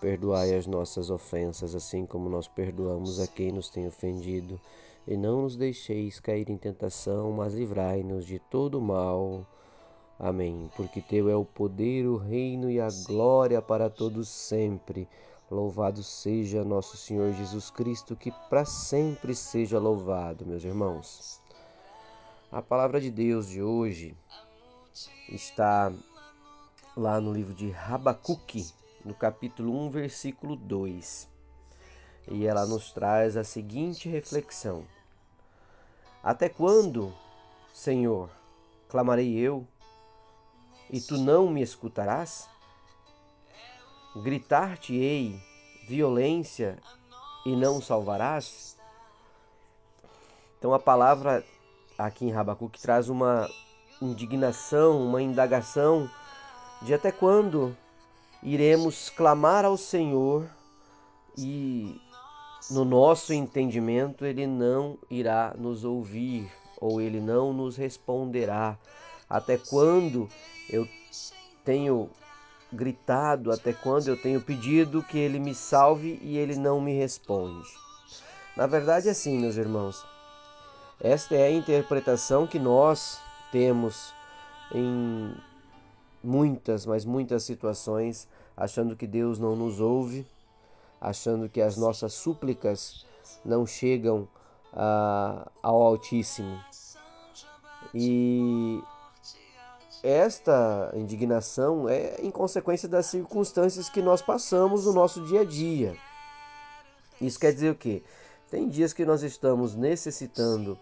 Perdoai as nossas ofensas, assim como nós perdoamos a quem nos tem ofendido. E não nos deixeis cair em tentação, mas livrai-nos de todo mal. Amém. Porque Teu é o poder, o reino e a glória para todos sempre. Louvado seja nosso Senhor Jesus Cristo, que para sempre seja louvado, meus irmãos. A palavra de Deus de hoje está lá no livro de Rabacuque, no capítulo 1, versículo 2. E ela nos traz a seguinte reflexão: Até quando, Senhor, clamarei eu, e tu não me escutarás? Gritar-te-ei violência e não salvarás? Então a palavra aqui em Rabacuque traz uma indignação, uma indagação de até quando iremos clamar ao Senhor e no nosso entendimento ele não irá nos ouvir ou ele não nos responderá. Até quando eu tenho gritado, até quando eu tenho pedido que ele me salve e ele não me responde. Na verdade, é assim, meus irmãos. Esta é a interpretação que nós temos em muitas, mas muitas situações, achando que Deus não nos ouve, achando que as nossas súplicas não chegam ah, ao Altíssimo. E esta indignação é em consequência das circunstâncias que nós passamos no nosso dia a dia. Isso quer dizer o quê? Tem dias que nós estamos necessitando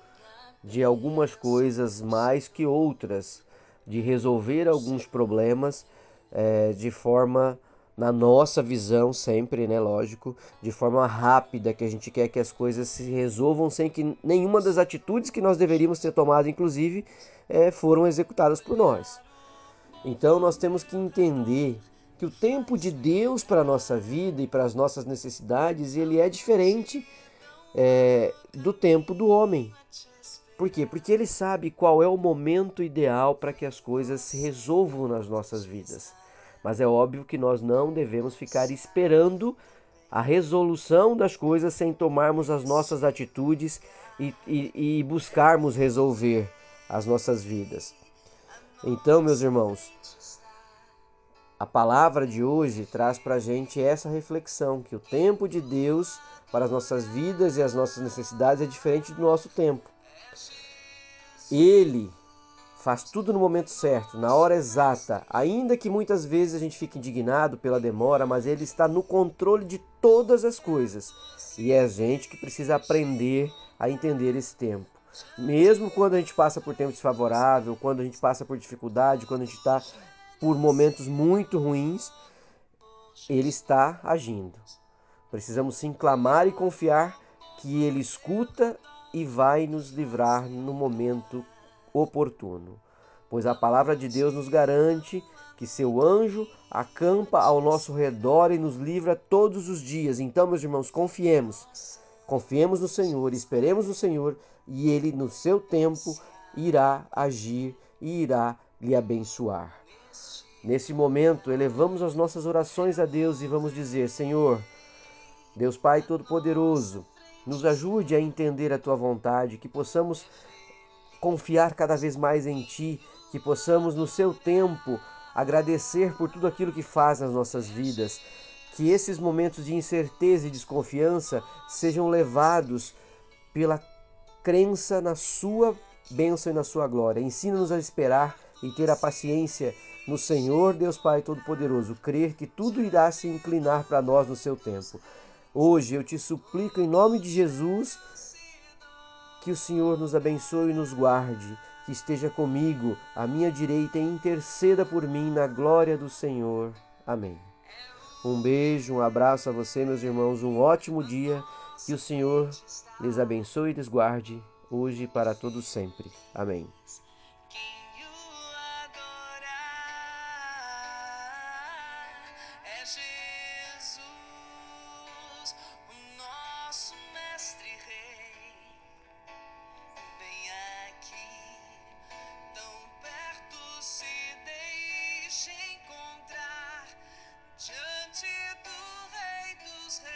de algumas coisas mais que outras de resolver alguns problemas é, de forma, na nossa visão sempre, né, lógico, de forma rápida, que a gente quer que as coisas se resolvam sem que nenhuma das atitudes que nós deveríamos ter tomado, inclusive, é, foram executadas por nós. Então nós temos que entender que o tempo de Deus para a nossa vida e para as nossas necessidades, ele é diferente é, do tempo do homem. Por quê? Porque ele sabe qual é o momento ideal para que as coisas se resolvam nas nossas vidas. Mas é óbvio que nós não devemos ficar esperando a resolução das coisas sem tomarmos as nossas atitudes e, e, e buscarmos resolver as nossas vidas. Então, meus irmãos, a palavra de hoje traz para a gente essa reflexão: que o tempo de Deus para as nossas vidas e as nossas necessidades é diferente do nosso tempo. Ele faz tudo no momento certo, na hora exata, ainda que muitas vezes a gente fique indignado pela demora, mas ele está no controle de todas as coisas. E é a gente que precisa aprender a entender esse tempo. Mesmo quando a gente passa por tempo desfavorável, quando a gente passa por dificuldade, quando a gente está por momentos muito ruins, ele está agindo. Precisamos sim clamar e confiar que ele escuta e vai nos livrar no momento oportuno. Pois a palavra de Deus nos garante que seu anjo acampa ao nosso redor e nos livra todos os dias. Então, meus irmãos, confiemos. Confiemos no Senhor, esperemos no Senhor e ele no seu tempo irá agir e irá lhe abençoar. Nesse momento, elevamos as nossas orações a Deus e vamos dizer: Senhor, Deus Pai Todo-Poderoso, nos ajude a entender a tua vontade, que possamos confiar cada vez mais em ti, que possamos no seu tempo agradecer por tudo aquilo que faz nas nossas vidas, que esses momentos de incerteza e desconfiança sejam levados pela crença na sua bênção e na sua glória. Ensina-nos a esperar e ter a paciência no Senhor, Deus Pai Todo-Poderoso, crer que tudo irá se inclinar para nós no seu tempo. Hoje eu te suplico em nome de Jesus que o Senhor nos abençoe e nos guarde, que esteja comigo à minha direita e interceda por mim na glória do Senhor. Amém. Um beijo, um abraço a você, meus irmãos, um ótimo dia. Que o Senhor lhes abençoe e lhes guarde hoje e para todos sempre. Amém.